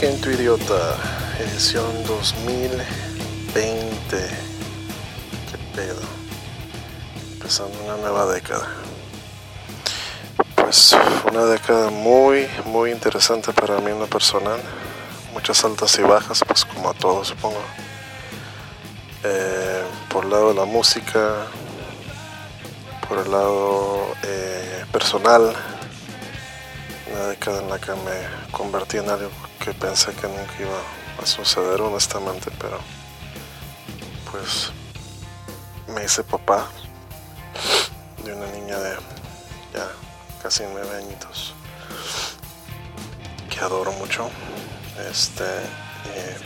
Tu idiota, edición 2020. ¿Qué pedo? Empezando una nueva década. Pues una década muy, muy interesante para mí en lo personal. Muchas altas y bajas, pues como a todos supongo. Eh, por el lado de la música, por el lado eh, personal, una década en la que me convertí en algo que pensé que nunca iba a suceder honestamente, pero pues me hice papá de una niña de ya casi nueve añitos que adoro mucho. Este eh,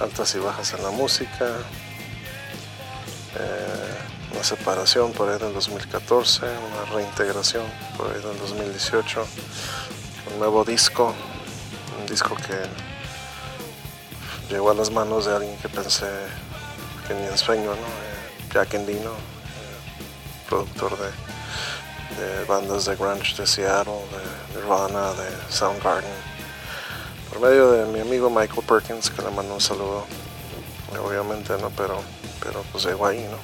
altas y bajas en la música. Eh, una separación por ahí del 2014, una reintegración por ahí del 2018, un nuevo disco, un disco que llegó a las manos de alguien que pensé que ni en sueño, ¿no? Eh, Jack Endino, eh, productor de, bandas de grunge de Seattle, de Nirvana, de Soundgarden, por medio de mi amigo Michael Perkins, que le mandó un saludo, obviamente, ¿no? Pero, pero pues llegó ahí, ¿no?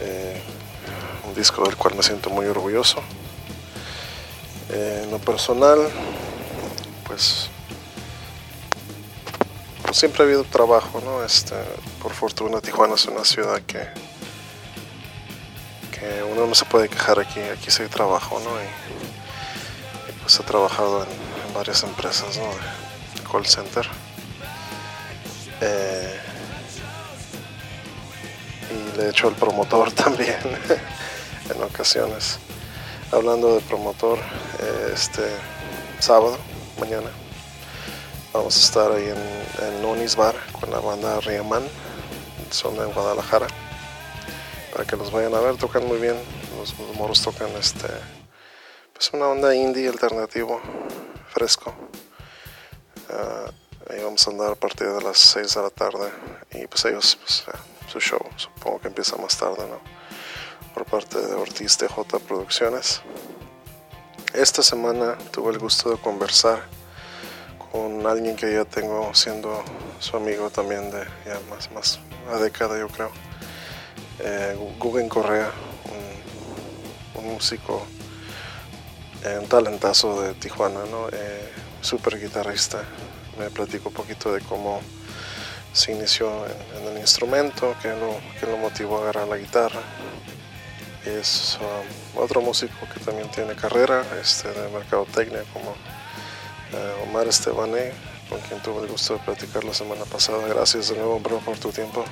Eh, un disco del cual me siento muy orgulloso. En lo personal, pues, siempre ha habido trabajo, ¿no? Este, por fortuna Tijuana es una ciudad que, que uno no se puede quejar aquí, aquí sí hay trabajo, ¿no? Y, pues he trabajado en, varias empresas, ¿no? Call center. Eh, y le hecho el promotor también en ocasiones. Hablando de promotor, eh, este sábado, mañana, vamos a estar ahí en, en Nonis Bar con la banda Riaman, son de Guadalajara, para que los vayan a ver, tocan muy bien, los, moros tocan este, pues una onda indie alternativo, fresco. Ah, ahí vamos a andar a partir de las 6 de la tarde y pues ellos pues, su show. Supongo que empieza más tarde, ¿no? Por parte de Ortiz TJ Producciones. Esta semana tuve el gusto de conversar con alguien que ya tengo siendo su amigo también de ya más, más una década, yo creo. Eh, Guggen Correa, un, músico, eh, un talentazo de Tijuana, ¿no? Eh, super guitarrista. Me platico un poquito de cómo se inició en, el instrumento, que lo, que lo motivó a agarrar la guitarra. Es um, otro músico que también tiene carrera este, de mercadotecnia como uh, Omar Estebané, con quien tuve el gusto de platicar la semana pasada. Gracias de nuevo, bro, por tu tiempo.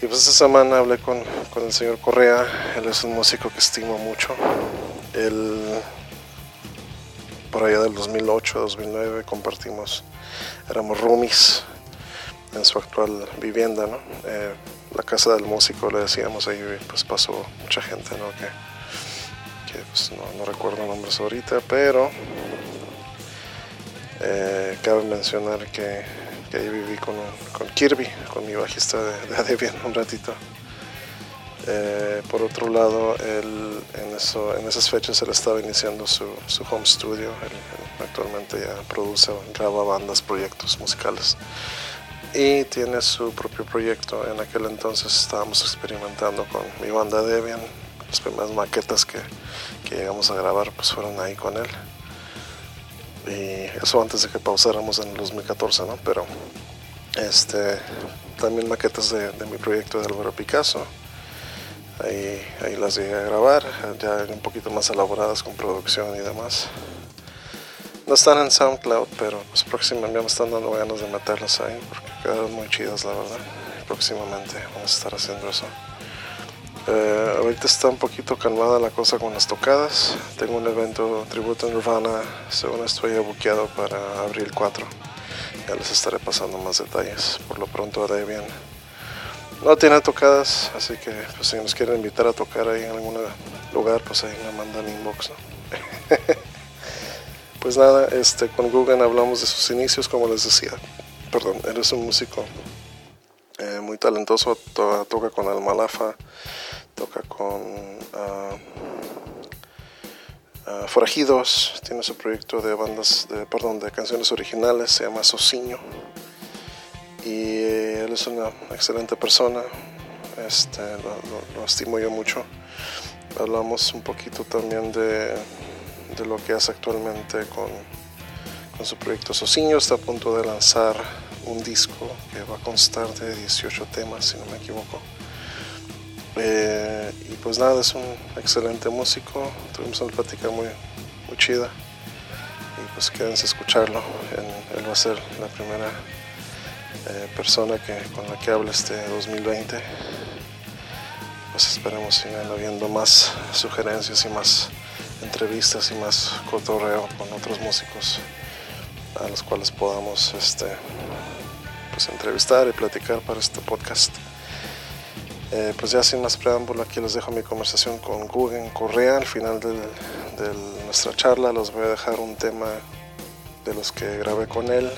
Y pues esta semana hablé con, con, el señor Correa, él es un músico que estimo mucho. Él, por allá del 2008-2009, compartimos, éramos roomies en su actual vivienda. Eh, la casa del músico, le decíamos ahí, pues pasó mucha gente, ¿no? Que, pues, no, recuerdo nombres ahorita, pero eh, cabe mencionar que, que, ahí viví con, con Kirby, con mi bajista de, de un ratito. Eh, por otro lado, él, en, eso, en esas fechas él estaba iniciando su, su home studio. Él, actualmente ya produce, graba bandas, proyectos musicales y tiene su propio proyecto. En aquel entonces estábamos experimentando con mi banda Debian. Las primeras maquetas que, que llegamos a grabar pues fueron ahí con él. Y eso antes de que pausáramos en el 2014, ¿no? Pero este, también maquetas de, mi proyecto de Álvaro Picasso. Ahí, ahí las llegué a grabar, ya un poquito más elaboradas con producción y demás. No están en SoundCloud, pero pues próximamente me están dando ganas de meterlas ahí porque quedaron muy chidas, la verdad. Próximamente vamos a estar haciendo eso. Eh, ahorita está un poquito calmada la cosa con las tocadas. Tengo un evento tributo en Nirvana, según estoy buqueado para abril 4. Ya les estaré pasando más detalles. Por lo pronto Debian no tiene tocadas, así que pues, si nos quieren invitar a tocar ahí en algún lugar, pues ahí me mandan inbox. ¿no? Pues nada, este, con Google hablamos de sus inicios, como les decía. Perdón, eres un músico eh, muy talentoso, toca con Almalafa, toca con uh, ah, Forajidos, tiene su proyecto de bandas, de, perdón, de canciones originales, se llama Sociño. Y él es una excelente persona, este, lo, estimo yo mucho. Hablamos un poquito también de, de lo que hace actualmente con, con su proyecto Sociño, está a punto de lanzar un disco que va a constar de 18 temas, si no me equivoco. Eh, y pues nada, es un excelente músico, tuvimos una plática muy, muy chida y pues quédense a escucharlo, él, va a ser la primera eh, persona que, con la que hable este 2020. Pues esperemos sigan habiendo más sugerencias y más entrevistas y más cotorreo con otros músicos a los cuales podamos este, pues, entrevistar y platicar para este podcast. Eh, pues ya sin más preámbulo, aquí les dejo mi conversación con Guggen Correa. Al final de nuestra charla los voy a dejar un tema de los que grabé con él.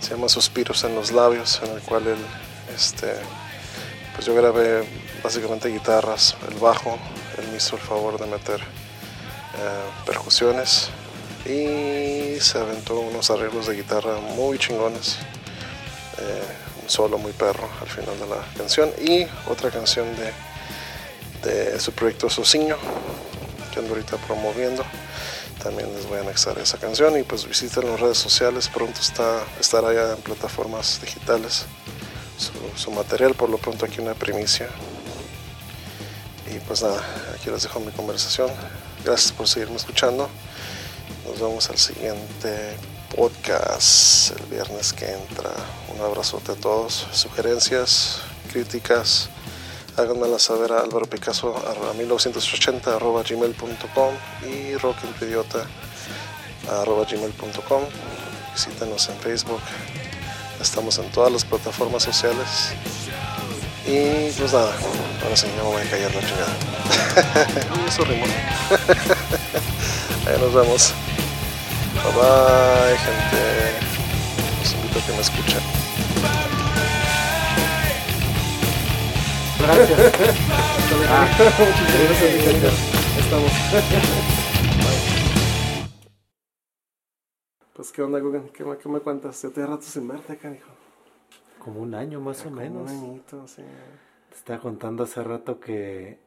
Se llama Suspiros en los labios, en el cual él, este, pues yo grabé básicamente guitarras, el bajo. Él me hizo el favor de meter eh, percusiones y se aventó unos arreglos de guitarra muy chingones. Eh, un solo muy perro al final de la canción y otra canción de, de su proyecto Sociño que ando ahorita promoviendo. También les voy a anexar esa canción y pues visiten las redes sociales. Pronto está estará ya en plataformas digitales su material por lo pronto aquí una primicia. Y pues nada aquí les dejo mi conversación gracias por seguirme escuchando nos vemos al siguiente podcast el viernes que entra. Un abrazote a todos. Sugerencias, críticas, háganmelas saber a Álvaro Picasso a 1980 gmail.com y rockimpediota arroba gmail.com. Visítenos en Facebook. Estamos en todas las plataformas sociales. Y pues nada, ahora sí, ya me voy a callar la chingada. Eso rimó. Ahí nos vemos. Bye bye, gente. Los invito a que me escuchen. Gracias. ah, gracias, Estamos. Pues, ¿qué onda, Guggen? ¿Qué, ¿Qué, me cuentas? Ya te rato sin verte, canijo. Como un año más o menos. Un añito, sí. Te estaba contando hace rato que,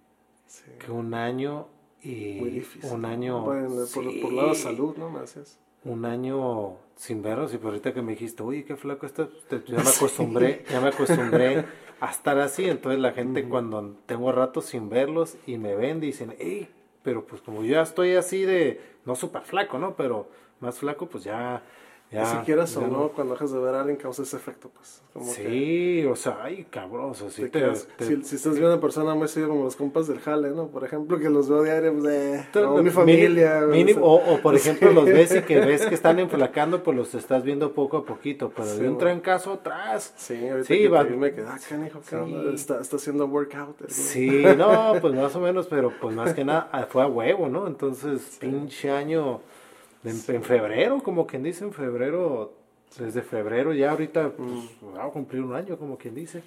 sí. que un año y Muy difícil. un año por, sí. por lado de salud, ¿no? Me haces un año sin verlos y por ahorita que me dijiste, uy, qué flaco estás, ya me acostumbré, ya me acostumbré a estar así, entonces la gente cuando tengo rato sin verlos y me ven dicen, hey, pero pues como yo ya estoy así de, no súper flaco, ¿no? Pero más flaco, pues ya ya, si quieras o no, cuando dejas de ver a alguien causa ese efecto, pues. Como sí, o sea, ay, cabrón, o sea, si, te, te, si, si, estás viendo a una persona muy seguido como los compas del jale, ¿no? Por ejemplo, que los veo diario, pues, eh, o mi familia. Mínimo, o, o, por ejemplo, los ves y que ves que están enflacando, pues los estás viendo poco a poquito, pero sí, de un trancazo atrás. Sí, ahorita sí, que va, me quedé, ah, canijo, sí. está, está haciendo workout. Sí, no, pues más o menos, pero pues más que nada fue a huevo, ¿no? Entonces, pinche año en, en, febrero, como quien dice, en febrero, desde febrero ya ahorita pues, va a cumplir un año, como quien dice.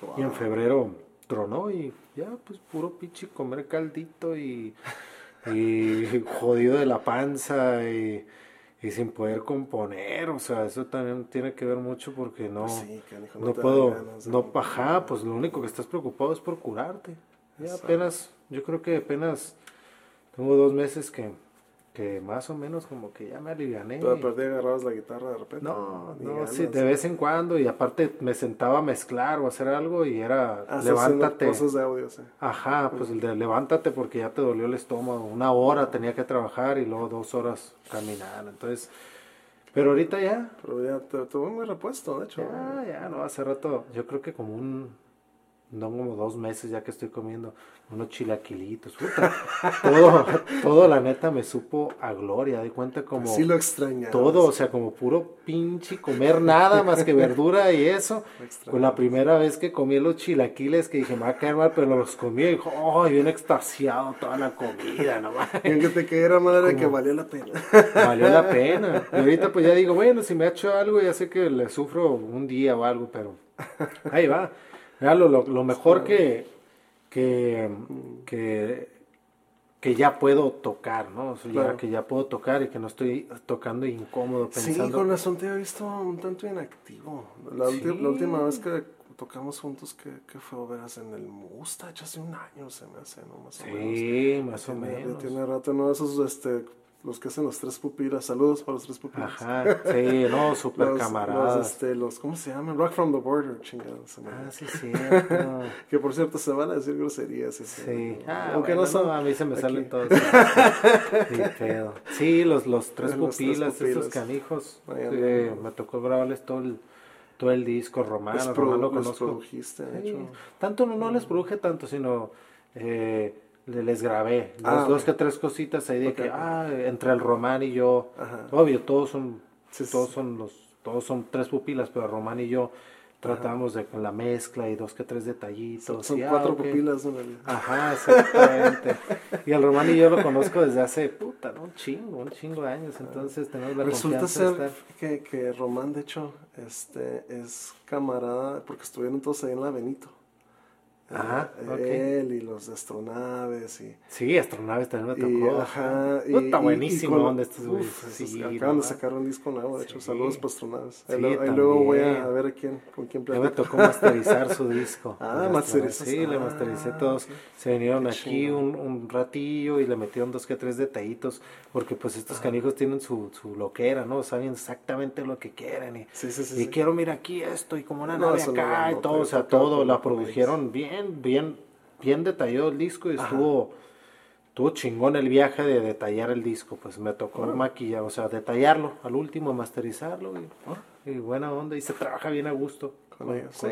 Wow. Y en febrero tronó y ya, pues puro pinche comer caldito y, y jodido de la panza y, y, sin poder componer. O sea, eso también tiene que ver mucho porque no, sí, no, no puedo, no, ajá, pues lo único que estás preocupado es por curarte. Ya Exacto. apenas, yo creo que apenas tengo dos meses que que más o menos como que ya me aliviané. Pero perdí agarrabas la guitarra de repente. No, no, ganas, sí, de vez en cuando y aparte me sentaba a mezclar o hacer algo y era ah, levántate. Cosas de audio, sí. Ajá, pues el de levántate porque ya te dolió el estómago. Una hora tenía que trabajar y luego dos horas caminar. Entonces, pero ahorita ya. Pero ya te tuve muy repuesto, de hecho. Ya, ya, no, hace rato, yo creo que como un, no como dos meses ya que estoy comiendo unos chilaquilitos, puta. todo, todo la neta me supo a gloria, de cuenta como sí lo extrañaba. Todo, o sea, como puro pinche comer nada más que verdura y eso. Con la primera vez que comí los chilaquiles que dije, me va a caer mal, pero los comí y dijo, oh, bien extasiado toda la comida, nomás. Y que te quedara madre como, que valió la pena. Valió la pena. Y ahorita pues ya digo, bueno, si me ha hecho algo, ya sé que le sufro un día o algo, pero ahí va. Lo, lo, lo mejor que, que, que, que ya puedo tocar, ¿no? O sea, ya que ya puedo tocar y que no estoy tocando incómodo pensando. Sí, con razón te he visto un tanto inactivo. La, la última vez que tocamos juntos, que, que fue veras en el Mustache hace un año, se me hace, ¿no? Más o menos. Sí, más o menos. tiene rato, ¿no? Esos, este, los que hacen los tres pupilas. Saludos para los tres pupilas. Ajá, sí, no, super camaradas. Los, este, los, ¿cómo se llaman? Rock from the Border, chingados. Ah, sí, sí. que por cierto, se van a decir groserías. Sí. Ah, Aunque no son. a mí se me salen todos. sí, los, los tres pupilas, esos canijos. me tocó grabarles todo el todo el disco romano, los romano lo conozco. Produjiste, de hecho. Tanto no, no les produje tanto, sino eh, les grabé. Dos, ah, dos que tres cositas ahí de que ah entre el Román y yo. Obvio todos son todos son los todos son tres pupilas pero Román y yo tratamos de con la mezcla y dos que tres detallitos son, cuatro pupilas ajá exactamente. Y el Román y yo lo conozco desde hace puta ¿no? un chingo un chingo de años. Entonces tenemos la resulta ser que, que Román de hecho este es camarada porque estuvieron todos ahí en la Benito Ajá, él y los astronaves y sí astronaves también me tocó. ajá y, está buenísimo donde estos sí, acaban de sacar un disco nuevo de hecho saludos para astronaves. Ahí, luego voy a, ver a quién con quién platico. me tocó masterizar su disco ah masterizar sí le mastericé ah, todos. se vinieron aquí un, un, ratillo y le metieron dos que tres detallitos porque pues estos canijos tienen su, su loquera no saben exactamente lo que quieren y, sí, sí, y quiero mira aquí esto y como una nave acá y todo o sea todo la produjeron bien bien, bien, detallado el disco y estuvo, estuvo chingón el viaje de detallar el disco. Pues me tocó maquillar, o sea, detallarlo al último, masterizarlo y, buena onda. Y se trabaja bien a gusto. Con, ellos,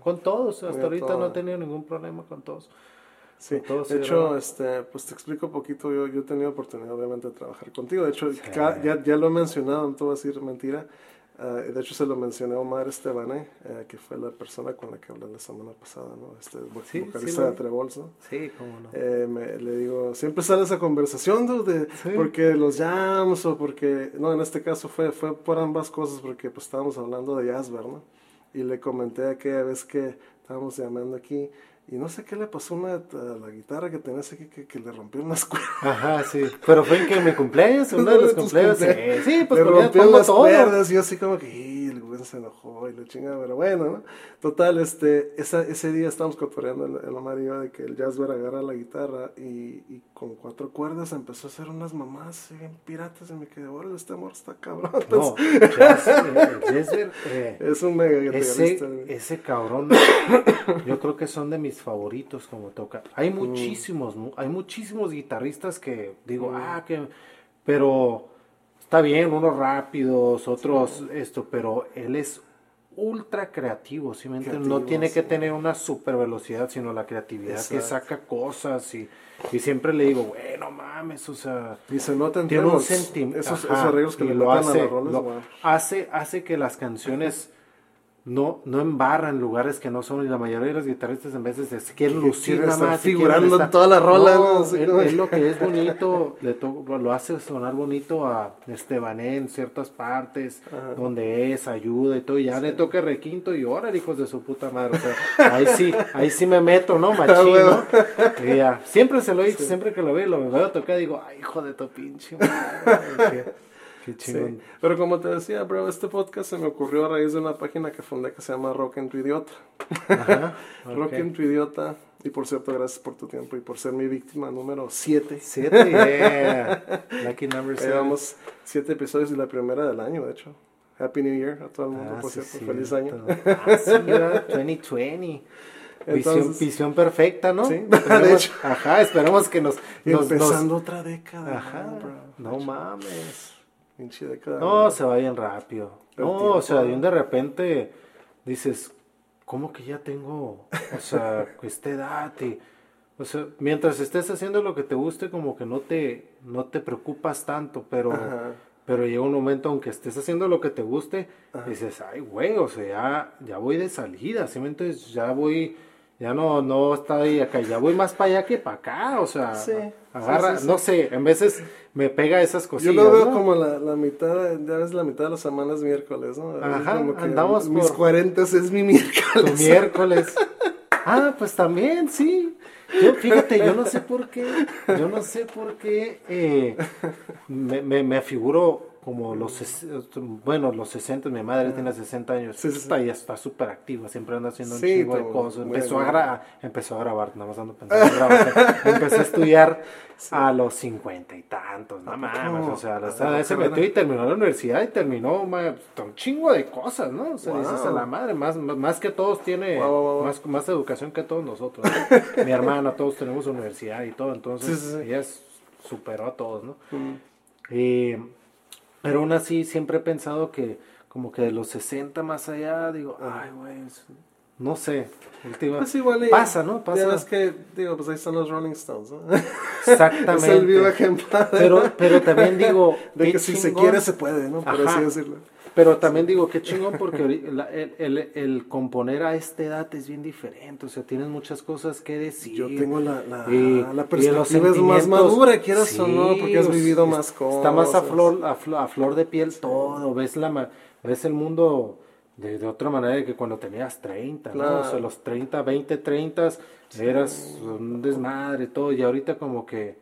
con, todos, hasta ahorita no he tenido ningún problema con todos. Sí, de hecho, este, pues te explico un poquito, yo, yo he tenido oportunidad obviamente de trabajar contigo, de hecho, ya, ya lo he mencionado, no te voy a decir mentira, Ah, de hecho, se lo mencioné a Omar Estebané, eh, que fue la persona con la que hablé la semana pasada, ¿no? Este vocalista de Trebolso. Sí, cómo no. Eh, le digo, siempre sale esa conversación, dude, porque los jams o porque, no, en este caso fue, fue por ambas cosas, porque pues estábamos hablando de Jasper, ¿no? Y le comenté aquella vez que estábamos llamando aquí, y no sé qué le pasó una, a la guitarra que tenías aquí que, que le rompieron las cuerdas. Ajá, sí. Pero fue en que mi cumpleaños, uno de los cumpleaños. Sí, sí, pues le rompieron las cuerdas y yo así como que, se enojó y le chingada, pero bueno, ¿no? Total, este, esa, ese día estábamos cotoreando el, el amarillo de que el Jasper agarra la guitarra y, y, con cuatro cuerdas empezó a hacer unas mamás bien piratas y me quedé, órale, este amor está cabrón. No, Jasper, eh, es un mega guitarrista. Ese, ese cabrón, yo creo que son de mis favoritos como toca. Hay mm. muchísimos, hay muchísimos guitarristas que digo, mm. ah, que, pero está bien, unos rápidos, otros esto, pero él es ultra creativo, ¿sí No tiene que tener una super velocidad, sino la creatividad que saca cosas y, y siempre le digo, bueno, mames, o sea, y se nota tiene un sentimiento, esos, esos, arreglos que le lo hace, a roles, hace, hace que las canciones no, no embarra en lugares que no son, y la mayoría de los guitarristas en veces se quieren lucir nada más. Figurando en toda la rola. No, él, lo que es bonito, le lo hace sonar bonito a Estebané en ciertas partes, donde es, ayuda y todo, y ya le toca requinto y ahora hijos de su puta madre. O sea, ahí sí, ahí sí me meto, ¿no? Machín, ¿no? Y ya, siempre se lo he dicho, siempre que lo veo, lo veo tocar, digo, ay, hijo de tu pinche madre. Pero como te decía, bro, este podcast se me ocurrió a raíz de una página que fundé que se llama Rock en tu idiota. Rock en tu idiota. Y por cierto, gracias por tu tiempo y por ser mi víctima número 7. 7, yeah. Lucky number 7. Llevamos 7 episodios y la primera del año, de hecho. Happy New Year a todo el mundo, ah, por cierto. Feliz año. Ah, sí, 2020. visión, visión, perfecta, ¿no? Sí, de hecho. Ajá, esperemos que nos... nos Empezando otra década. Ajá, no mames. No, se va bien rápido. no, o sea, de repente dices, ¿cómo que ya tengo, o sea, esta edad? Y, o sea, mientras estés haciendo lo que te guste, como que no te, no te preocupas tanto, pero, pero llega un momento, aunque estés haciendo lo que te guste, dices, ay, güey, o sea, ya, ya voy de salida, ¿sí? Entonces ya voy ya no, no está ahí acá, ya voy más para allá que para acá, o sea, agarra, no sé, en veces me pega esas cosillas. Yo lo veo como la, la mitad, ya ves la mitad de las semanas miércoles, ¿no? Ajá, andamos mis por... 40 es mi miércoles. Tu miércoles. ah, pues también, sí. Yo, fíjate, yo no sé por qué, yo no sé por qué eh, me, me, me figuro como los, bueno, los 60, mi madre tiene 60 años, sí, está, ya está súper activa, siempre anda haciendo un chingo de cosas, empezó a, empezó a grabar, nada más ando pensando en grabar, empezó a estudiar a los 50 y tantos, no mames, o sea, la, se metió y terminó la universidad y terminó un chingo de cosas, ¿no? O sea, dices a la madre, más, más que todos tiene, Más, más educación que todos nosotros, mi hermana, todos tenemos universidad y todo, entonces ella superó a todos, ¿no? Y pero aún así siempre he pensado que como que de los 60 más allá, digo, ay, güey, no sé. Última, pues igual pasa, ¿no? Pasa. Ya que, digo, pues ahí están los Rolling Stones, ¿no? Exactamente. es el vivo ejemplo. Pero, pero también digo... De que si se quiere se puede, ¿no? Por así decirlo. Pero también digo, qué chingón, porque el, el, el, componer a esta edad es bien diferente. O sea, tienes muchas cosas que decir. Yo tengo la, la, la perspectiva es más madura, quieras o no, porque has vivido más cosas. Está más a flor, a flor, a flor de piel todo. Ves, la, ves el mundo de, de otra manera que cuando tenías 30, ¿no? O sea, los 30, 20, 30, eras un desmadre, todo. Y ahorita como que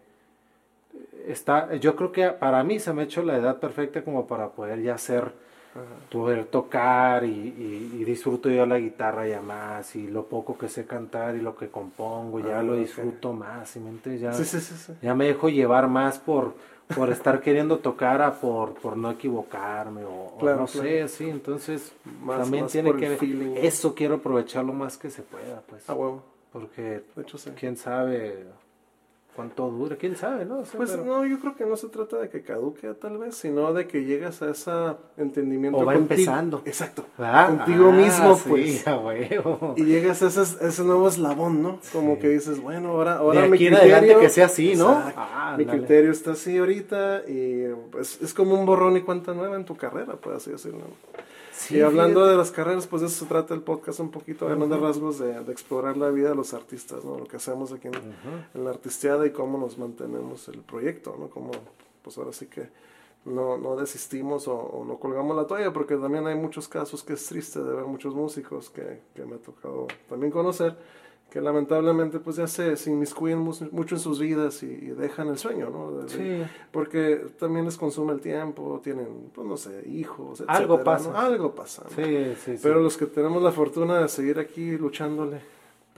está, yo creo que para mí se me ha hecho la edad perfecta como para poder ya ser poder tocar y, disfruto yo la guitarra ya más y lo poco que sé cantar y lo que compongo ya ah, lo disfruto más y ya, ya me dejo llevar más por por estar queriendo tocar a por, por no equivocarme o, no sé así entonces también tiene que eso quiero aprovechar lo más que se pueda pues. Porque quién sabe cuánto dure, quién sabe, ¿no? pues no, yo creo que no se trata de que caduque tal vez, sino de que llegas a ese entendimiento. O va empezando. Exacto. Contigo mismo, ah, pues. y llegas a ese, ese, nuevo eslabón, ¿no? Como que dices, bueno, ahora, ahora de aquí mi criterio. adelante que sea así, ¿no? Ah, mi criterio está así ahorita y pues es como un borrón y cuenta nueva en tu carrera, por así decirlo y hablando de las carreras, pues de eso se trata el podcast un poquito, uh de rasgos de, explorar la vida de los artistas, ¿no? Lo que hacemos aquí en, la artisteada y cómo nos mantenemos el proyecto, ¿no? Como, pues ahora sí que no, no desistimos o, no colgamos la toalla, porque también hay muchos casos que es triste de ver muchos músicos que, que me ha tocado también conocer, que lamentablemente pues ya se, inmiscuyen mucho en sus vidas y, dejan el sueño, ¿no? sí. Porque también les consume el tiempo, tienen, pues no sé, hijos, etcétera, Algo pasa. Algo pasa. Sí, sí, Pero los que tenemos la fortuna de seguir aquí luchándole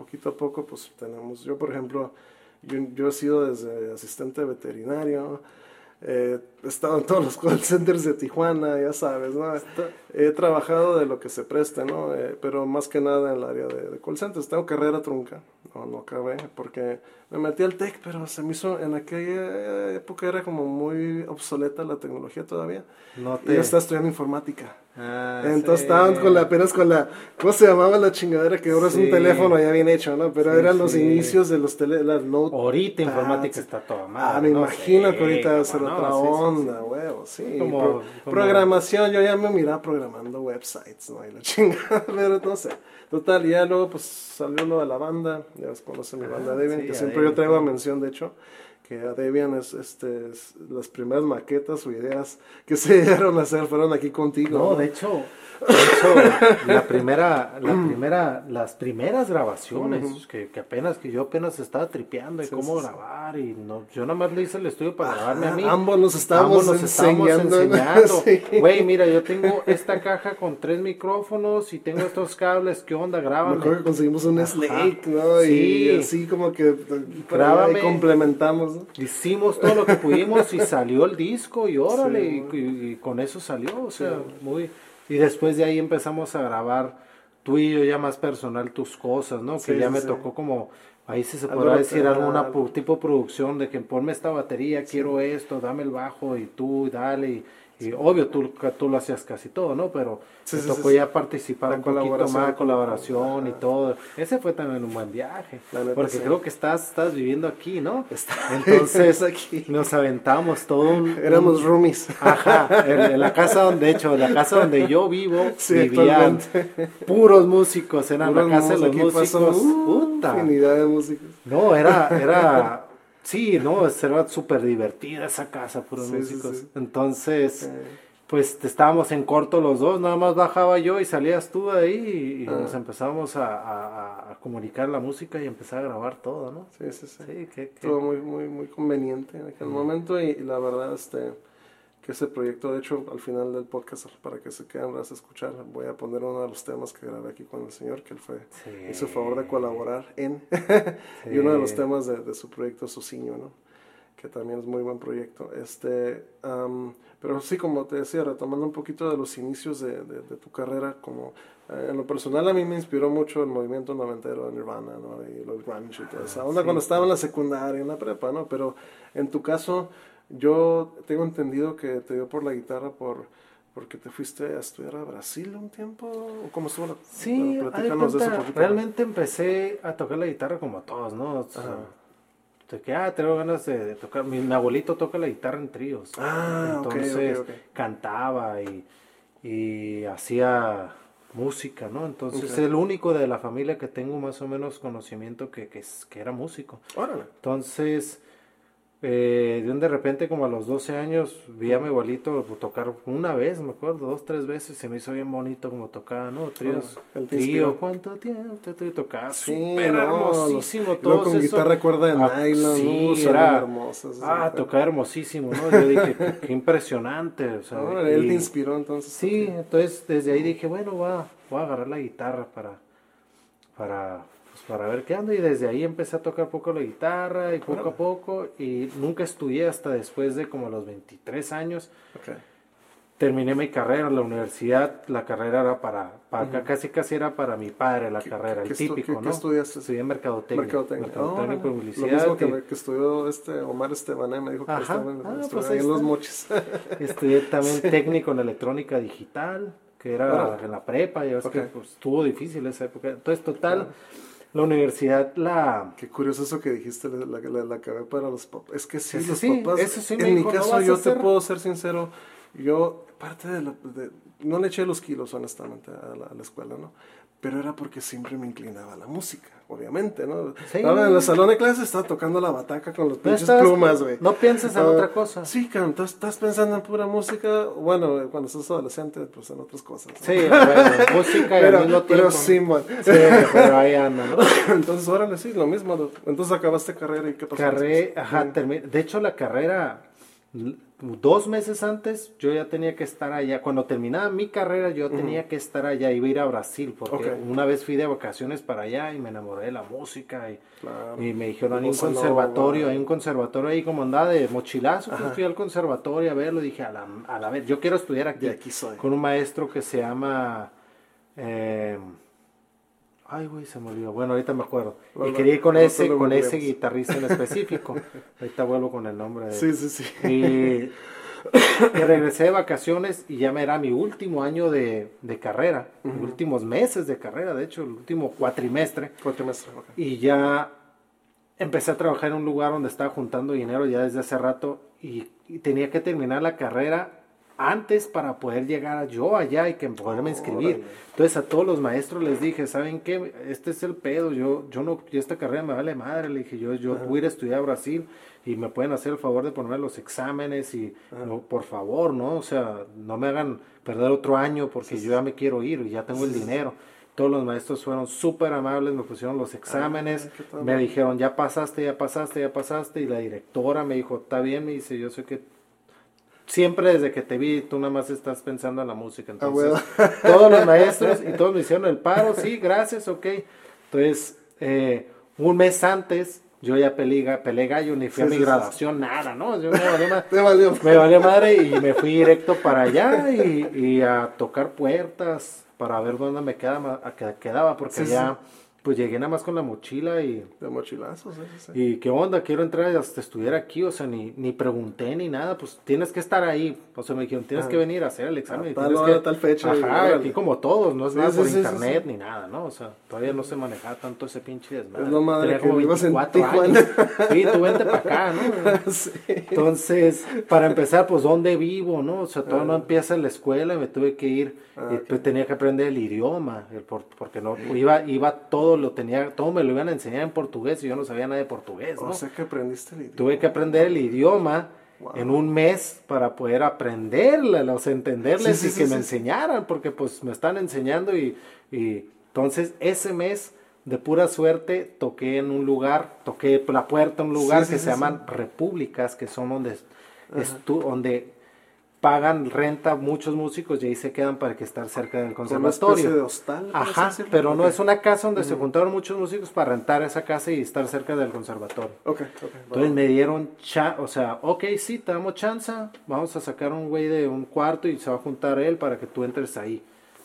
poquito a poco, pues tenemos, yo por ejemplo, yo, yo he sido desde asistente veterinario, eh, he estado en todos los call centers de Tijuana, ya sabes, ¿no? He trabajado de lo que se preste, ¿no? Eh, pero más que nada en el área de, call centers. Tengo carrera trunca, no, no acabé, porque me metí al tech, pero se me hizo, en aquella época era como muy obsoleta la tecnología todavía. No te... Y yo estaba estudiando informática. Ah, Entonces estaban con la, apenas con la, ¿cómo se llamaba la chingadera? Que ahora es un teléfono ya bien hecho, ¿no? Pero eran los inicios de los tele, las Ahorita informática está toda mal. Ah, me imagino que ahorita va a ser otra onda, huevo, sí. Como, Programación, yo ya me miraba programando websites, ¿no? Y la chingada, pero no sé. Total, y ya luego pues salió lo de la banda, ya conoce mi banda ah, Debian, que siempre yo traigo a mención, de hecho que a Debian es, este, las primeras maquetas o ideas que se dieron a hacer fueron aquí contigo. No, de hecho, de hecho, la primera, la primera, las primeras grabaciones que, que, apenas, que yo apenas estaba tripeando y cómo grabar y no, yo nada más le hice el estudio para grabarme a mí. Ambos nos estábamos, nos enseñando. Güey, mira, yo tengo esta caja con tres micrófonos y tengo estos cables, ¿qué onda? Grábame. Mejor que conseguimos un Snake, ¿no? Y así como que Grábame, complementamos. Hicimos todo lo que pudimos y salió el disco y órale, y, con eso salió, o sea, muy y después de ahí empezamos a grabar tú y yo ya más personal tus cosas, ¿no? Que ya me tocó como, ahí sí se podrá decir alguna tipo de producción de que ponme esta batería, quiero esto, dame el bajo y tú dale. Y, y obvio, tú, tú lo hacías casi todo, ¿no? Pero tocó ya participar un poquito más, colaboración y todo. Ese fue también un buen viaje. Porque creo que estás, estás viviendo aquí, ¿no? Entonces aquí. nos aventamos todo un... Éramos roomies. Ajá, en, la casa donde, de hecho, la casa donde yo vivo, vivían puros músicos, eran la casa de los músicos. Puta. Infinidad de músicos. No, era, era Sí, no, era súper divertida esa casa, puros músicos. Entonces, pues estábamos en corto los dos, nada más bajaba yo y salías tú de ahí y, Ah. nos empezábamos a, a- a comunicar la música y empezar a grabar todo, ¿no? Sí, sí, sí. Sí, que, que- Estuvo muy, muy, muy conveniente en aquel momento y, y la verdad, este, que ese proyecto, de hecho, al final del podcast, para que se queden a escuchar, voy a poner uno de los temas que grabé aquí con el señor, que él fue, Sí. hizo favor de colaborar en, y uno de los Sí. temas de, de su proyecto Suciño, ¿no? Que también es muy buen proyecto. Este, am, pero sí, como te decía, retomando un poquito de los inicios de, de- de tu carrera, como eh, en lo personal a mí me inspiró mucho el movimiento noventero de Nirvana, ¿no? Y los grunge y toda esa onda sí, cuando estaba en la secundaria, en la prepa, ¿no? Pero en tu caso, yo tengo entendido que te dio por la guitarra por porque te fuiste a estudiar a Brasil un tiempo, ¿o cómo estuvo la Sí, de platícanos de eso cuenta, poquito. realmente empecé a tocar la guitarra como todos, ¿no? O sea, de que, ah, tengo ganas de, de tocar. Mi, mi abuelito toca la guitarra en tríos. Ah, Entonces cantaba y, y hacía música, ¿no? Entonces es el único de la familia que tengo más o menos conocimiento que, que, que era músico. Órale. Entonces, eh, de repente, como a los 12 años, vi a mi abuelito tocar una vez, me acuerdo, dos, tres veces, se me hizo bien bonito como tocaba, ¿no? Tríos, Ah, te trío, inspiró. ¿cuánto tiempo? Te- tocaba Sí, súper no, hermosísimo todo con eso. guitarra cuerda de Ah, nylon, sí, uh, era- esas Ah, tocaba hermosísimo, ¿no? Yo dije, qué, impresionante, o sea, él y- te inspiró entonces. Sí, entonces desde ahí dije, bueno, voy a, voy a agarrar la guitarra para, para, para ver qué ando. Y desde ahí empecé a tocar poco la guitarra y poco a poco. Y nunca estudié hasta después de como los 23 años. Ok. Terminé mi carrera en la universidad. La carrera era para, para casi casi era para mi padre la ¿Qué- carrera, el típico, qué- ¿no? qué estudiaste? Estudié mercadotecnia. Mercadotecnia. Mercadotecnia Órale. publicidad. Lo mismo que, y- que estudió este Omar Estebané, me dijo que Ajá. estaba en, Ah, pues ahí en los está. mochis. Estudié también técnico en electrónica digital, que era en la prepa, ya ves que Ok. pues, estuvo difícil esa época. Entonces, total, la universidad la... Qué curioso eso que dijiste, la, la, la, acabé para los papás. Es que sí, Eso los sí, papás. eso sí me en mi dijo, ¿no caso, yo te puedo ser sincero. Yo, parte de, la, de- No le eché los kilos, honestamente, a la, a la escuela, ¿no? Pero era porque siempre me inclinaba a la música, obviamente, ¿no? Sí. Estaba en el salón de clases, estaba tocando la bataca con los No pinches plumas, güey. No piensas en Ah, otra cosa. Sí, cabrón, estás, pensando en pura música. Bueno, cuando estás adolescente, pues en otras cosas. ¿no? Sí, bueno, música y al mismo pero, tiempo. pero sí, man. Sí, pero ahí anda, ¿no? Entonces, órale, sí, lo mismo. Entonces acabaste carrera y qué pasó. Carré, después? ajá, termi- de hecho la carrera, dos meses antes yo ya tenía que estar allá, cuando terminaba mi carrera yo tenía que estar allá, iba a ir a Brasil, porque una vez fui de vacaciones para allá y me enamoré de la música y, Claro. y me dijeron, hay un conservatorio, hay un conservatorio ahí como andaba de mochilazo, pues fui al conservatorio a verlo y dije, a la, a la vez, yo quiero estudiar aquí, De aquí soy. con un maestro que se llama... eh, Ay, güey, se me olvidó. Bueno, ahorita me acuerdo. Y quería ir con ese, con ese guitarrista en específico. ahorita vuelvo con el nombre de Sí, sí, sí. y, y regresé de vacaciones y ya me era mi último año de, de carrera, últimos meses de carrera, de hecho, el último cuatrimestre. Cuatrimestre, ok. Y ya empecé a trabajar en un lugar donde estaba juntando dinero ya desde hace rato y, y tenía que terminar la carrera antes para poder llegar yo allá y que poderme inscribir. Entonces a todos los maestros les dije, ¿saben qué? Este es el pedo, yo, yo no, yo esta carrera me vale madre, le dije, yo, yo voy a ir a estudiar a Brasil y me pueden hacer el favor de ponerme los exámenes y no, por favor, ¿no? O sea, no me hagan perder otro año porque yo ya me quiero ir y ya tengo el dinero. Todos los maestros fueron súper amables, me pusieron los exámenes, qué tal. me dijeron, ya pasaste, ya pasaste, ya pasaste, y la directora me dijo, está bien, me dice, yo sé que siempre desde que te vi, tú nada más estás pensando en la música. Entonces, huevo. todos los maestros y todos me hicieron el paro, sí, gracias, ok. Entonces, eh, un mes antes, yo ya pelé gallo, ni fui Sí, a mi sí, sí, graduación, nada, ¿no? Yo me ma- valió. me valió madre y me fui directo para allá y, y a tocar puertas para ver dónde me quedaba, a que- quedaba porque ya pues llegué nada más con la mochila y, De mochilazos, sí, sí. y qué onda, quiero entrar hasta estudiar aquí, o sea, ni, ni pregunté ni nada, pues tienes que estar ahí, o sea, me dijeron, tienes que venir a hacer el examen. y A tal que... tal fecha, y Ajá, órale. aquí como todos, no es Sí, nada por internet ni nada, ¿no? O sea, todavía no se manejaba tanto ese pinche desmadre. Es lo madre Tenía que como en 24 Tijuana. años. Sí, tú vente para acá, ¿no? Sí. Entonces, para empezar, pues, ¿dónde vivo, no? O sea, todavía no empieza la escuela y me tuve que ir, Ah, y, pues, tenía que aprender el idioma, el por- porque no, iba, iba todo, lo tenía, todo me lo iban a enseñar en portugués y yo no sabía nada de portugués, ¿no? O sea que aprendiste el idioma. Tuve que aprender el idioma en un mes para poder aprenderlos, entenderles Sí, sí, y sí, que me enseñaran, porque pues me están enseñando y, y entonces ese mes de pura suerte toqué en un lugar, toqué la puerta a un lugar sí, que sí, se sí. llaman repúblicas, que son donde, estu- donde pagan renta muchos músicos y ahí se quedan para que estar cerca del Como una de conservatorio. hostal. Ajá, pero no es una casa donde se juntaron muchos músicos para rentar esa casa y estar cerca del conservatorio. Ok, ok. Entonces me dieron, cha o sea, ok, sí, te damos chance, vamos a sacar un güey de un cuarto y se va a juntar él para que tú entres ahí.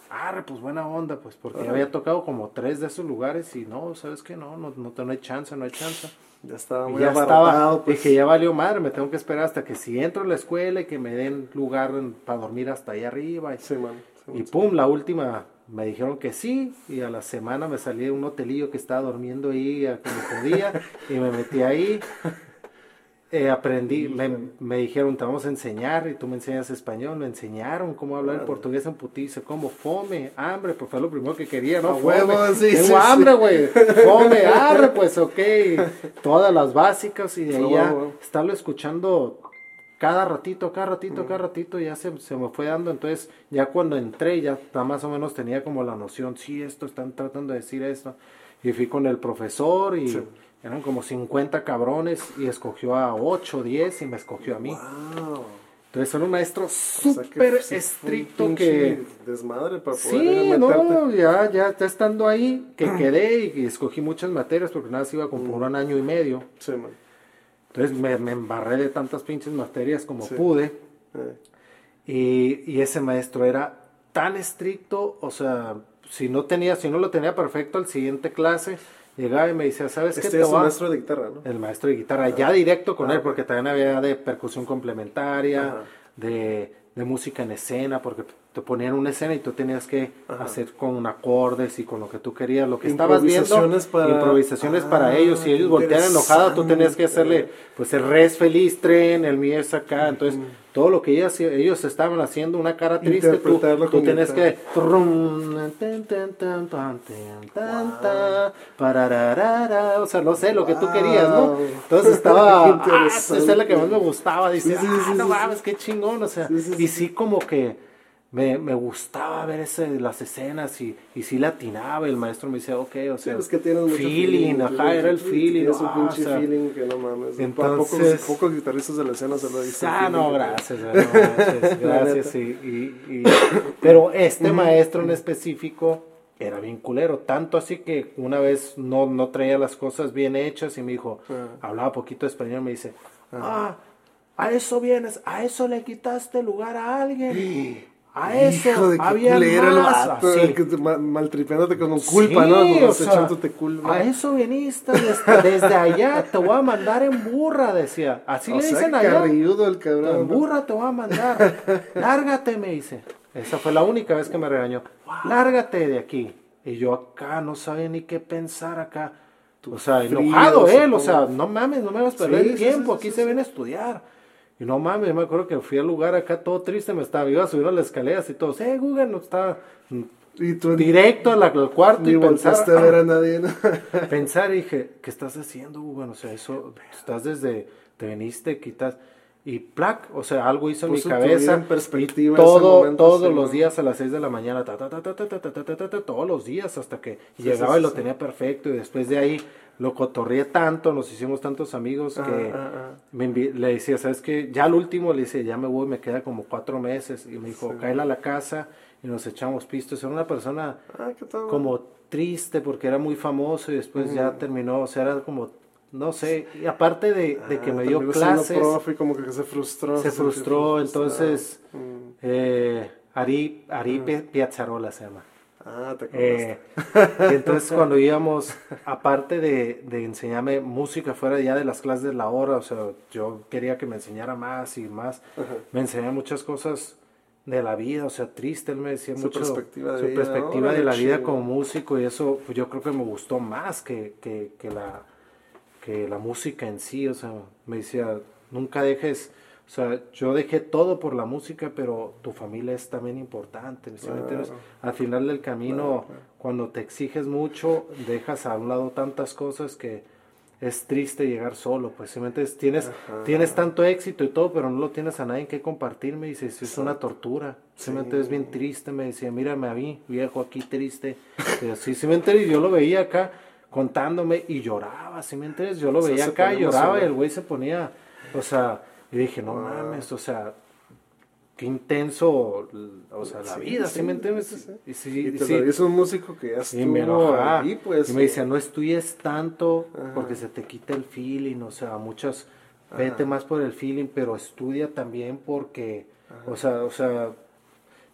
Ah, pues buena onda, pues, porque había tocado como tres de esos lugares y no, ¿sabes qué? No, no, no, no hay chance, no hay chance. Ya estaba muy ya estaba, pues. dije, ya valió madre, me tengo que esperar hasta que si entro a la escuela y que me den lugar para dormir hasta ahí arriba. Y, Sí, man. sí, y man. pum, la última me dijeron que sí, y a la semana me salí de un hotelillo que estaba durmiendo ahí como podía, y me metí ahí. Eh, aprendí, me, me dijeron, te vamos a enseñar, y tú me enseñas español, me enseñaron cómo hablar el portugués en putiza, como fome, hambre, pues fue lo primero que quería, ¿no? A huevo, sí, Tengo sí, sí. hambre, güey, fome, hambre, pues ok, todas las básicas, y de ahí ya estarlo escuchando cada ratito, cada ratito, cada ratito, ya se, se me fue dando. Entonces, ya cuando entré, ya más o menos tenía como la noción, sí, esto, están tratando de decir esto. Y fui con el profesor y Sí. Eran como 50 cabrones y escogió a 8, 10 y me escogió a mí. Wow. Entonces, era un maestro O sea que, súper fue un estricto que... Desmadre para poder Sí, no, ya, ya, ya estando ahí, que quedé y, y escogí muchas materias porque nada, se iba como por un año y medio. Sí, man. Entonces me, me embarré de tantas pinches materias como Sí. pude. Eh, Y, y ese maestro era tan estricto, o sea, si no tenía, si no lo tenía perfecto al siguiente clase, llegaba y me decía, ¿sabes qué? Este Te es a-" maestro de guitarra, ¿no? El maestro de guitarra, ya directo con Ah, él, porque también había de percusión complementaria, de, de música en escena, porque te ponían una escena y tú tenías que Ajá. hacer con acordes y con lo que tú querías, lo que estabas viendo, Improvisaciones para- improvisaciones Ah, para ellos, si ellos voltearan enojados, tú tenías que hacerle, pues el res feliz, tren, el mi es acá, entonces todo lo que ellos, ellos estaban haciendo, una cara triste, tú, tú tenías que o sea, no sé, lo que tú querías, ¿no? Entonces estaba, ah, esa es la que más me gustaba, dice, Sí, sí, ah, sí, no mames, qué chingón, o sea, y sí como que me, me gustaba ver ese, las escenas y, y sí latinaba, el maestro me decía, ok, o Sí, sea, es que tienes mucho feeling, ajá, era el feeling, Tienes un ah, pinche o sea, feeling que no mames. Entonces- pocos, pocos guitarristas de la escena se lo dicen. Ah, no, gracias, no manches, gracias. y, y- y- pero este maestro en específico era bien culero, tanto así que una vez no, no traía las cosas bien hechas y me dijo, Ah. hablaba poquito español, me dice, ah, a eso vienes, a eso le quitaste lugar a alguien, a eso, Hijo de había culero más, vato, así. que te ma- maltripeándote con culpa, Sí, ¿no? o sea, culpa. A eso viniste desde, desde allá, te voy a mandar en burra, decía. Así o le sea, dicen allá. el En burra te voy a mandar. Lárgate, me dice. Esa fue la única vez que me regañó. Lárgate de aquí. Y yo acá no sabía ni qué pensar acá. O sea, frío, enojado él. O sea, no mames, no me hagas perder Sí, el tiempo. aquí se viene a estudiar. Y no mames, me acuerdo que fui al lugar acá todo triste, me estaba, iba a subir a las escaleras y todo eh, Google, no está ¿Y tú directo al cuarto ni y pensar, a ver a nadie. ¿no? pensar y dije, ¿qué estás haciendo, Google? O sea, eso, estás desde, te viniste, quitas y plac, o sea, algo hizo en mi cabeza. En perspectiva y todos los días a las 6 de la mañana, ta, ta, ta, todos los días hasta que llegaba y lo tenía perfecto y después de ahí lo cotorreé tanto, nos hicimos tantos amigos Ah, que ah, ah. me le decía, ¿sabes qué? Ya al último le dice, ya me voy, me queda como cuatro meses, y me dijo, Sí. cáela a la casa, y nos echamos pistos, era una persona como triste porque era muy famoso y después ya terminó, o sea, era como, no sé, y aparte de, de que Ah, me dio clases, profe, como que se frustró. se frustró, entonces, Mm. eh, Ari, Ari Piazzarola se llama. Ah, te. Eh, y entonces cuando íbamos, aparte de, de enseñarme música fuera ya de las clases de la hora, o sea, yo quería que me enseñara más y más, Ajá. me enseñaba muchas cosas de la vida, o sea, triste, él me decía Su mucho perspectiva de su vida, perspectiva de la vida como músico y eso pues, yo creo que me gustó más que, que, que la, que la música en sí, o sea, me decía, nunca dejes, o sea, yo dejé todo por la música, pero tu familia es también importante, ¿sí me entiendes? Claro. Al final del camino, Claro, claro. cuando te exiges mucho, dejas a un lado tantas cosas que es triste llegar solo, pues simplemente tienes, tienes tanto éxito y todo, pero no lo tienes a nadie que compartir, me dice, es una tortura, simplemente es bien triste, me decía, mírame a mí, viejo aquí triste, sí, simplemente y yo lo veía acá contándome y lloraba, ¿sí me entiendes? Yo lo veía acá y lloraba y el güey se ponía, o sea, y dije, no mames, o sea, qué intenso, o sea, la vida, ¿sí, me entiendes? Y, sí, y te es un músico que ya estuvo y me ahí, pues. Y me dice, no estudies tanto porque se te quita el feeling, o sea, muchas, vete más por el feeling, pero estudia también porque, o sea, o sea,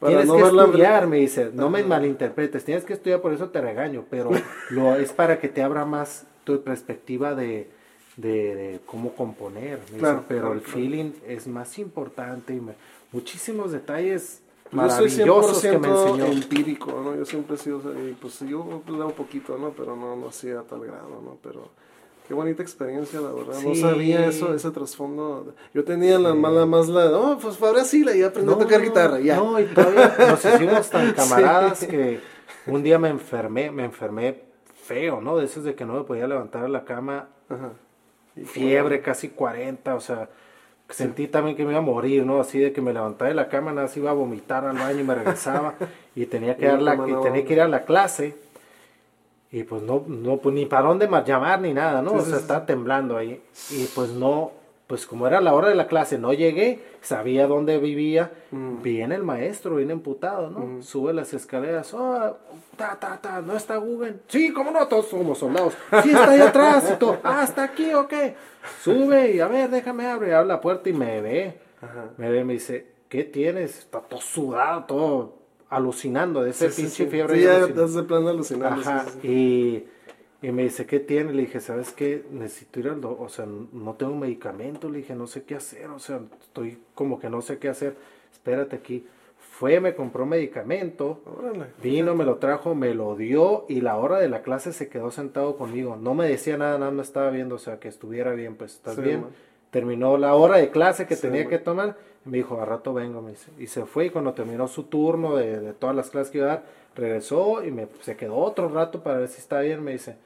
tienes que estudiar, me dice, no me malinterpretes, tienes que estudiar, por eso te regaño, pero lo es para que te abra más tu perspectiva de, de, cómo componer, pero el feeling es más importante y me, muchísimos detalles maravillosos que me enseñó. empírico, ¿no? Yo siempre he sido, pues yo leo un poquito, ¿no? Pero no, no hacía a tal grado, ¿no? Pero qué bonita experiencia, la verdad. No sabía eso, ese trasfondo. Yo tenía la mala más la, no, pues fue Brasil y aprendí a tocar guitarra, ya. No, y todavía nos hicimos tan camaradas que un día me enfermé, me enfermé feo, ¿no? De esos de que no me podía levantar a la cama. Ajá. Fiebre, casi 40, o sea, sentí también que me iba a morir, ¿no? Así de que me levantaba de la cama, nada, iba a vomitar al baño y me regresaba. Y tenía que, dar la, y tenía que ir a la clase. Y pues no, no pues ni para dónde más llamar ni nada, ¿no? o sea, estaba temblando ahí. Y pues no, pues como era la hora de la clase, no llegué, sabía dónde vivía, mm. viene el maestro, viene emputado, ¿no? Mm. Sube las escaleras, oh, ta, ta, ta, ¿no está Google? Sí, ¿cómo no? Todos somos soldados. Sí, está ahí atrás y todo, ah, ¿está aquí o qué? Sube y a ver, déjame abrir, abre la puerta y me ve, me ve, me dice, ¿qué tienes? Está todo sudado, todo alucinando de ese pinche fiebre. Sí, ya estás de plano alucinando. Ajá, y, y, me dice, ¿qué tiene? Le dije, ¿sabes qué? Necesito ir al doctor, o sea, no tengo medicamento, le dije, no sé qué hacer, o sea, estoy como que no sé qué hacer, espérate aquí fue, me compró medicamento, vino, me lo trajo, me lo dio y la hora de la clase se quedó sentado conmigo. No me decía nada, nada me estaba viendo, o sea, que estuviera bien, pues, ¿estás bien? Terminó la hora de clase que tenía que tomar, me dijo, a rato vengo, me dice. Y se fue y cuando terminó su turno de, de todas las clases que iba a dar, regresó y me, se quedó otro rato para ver si está bien, me dice,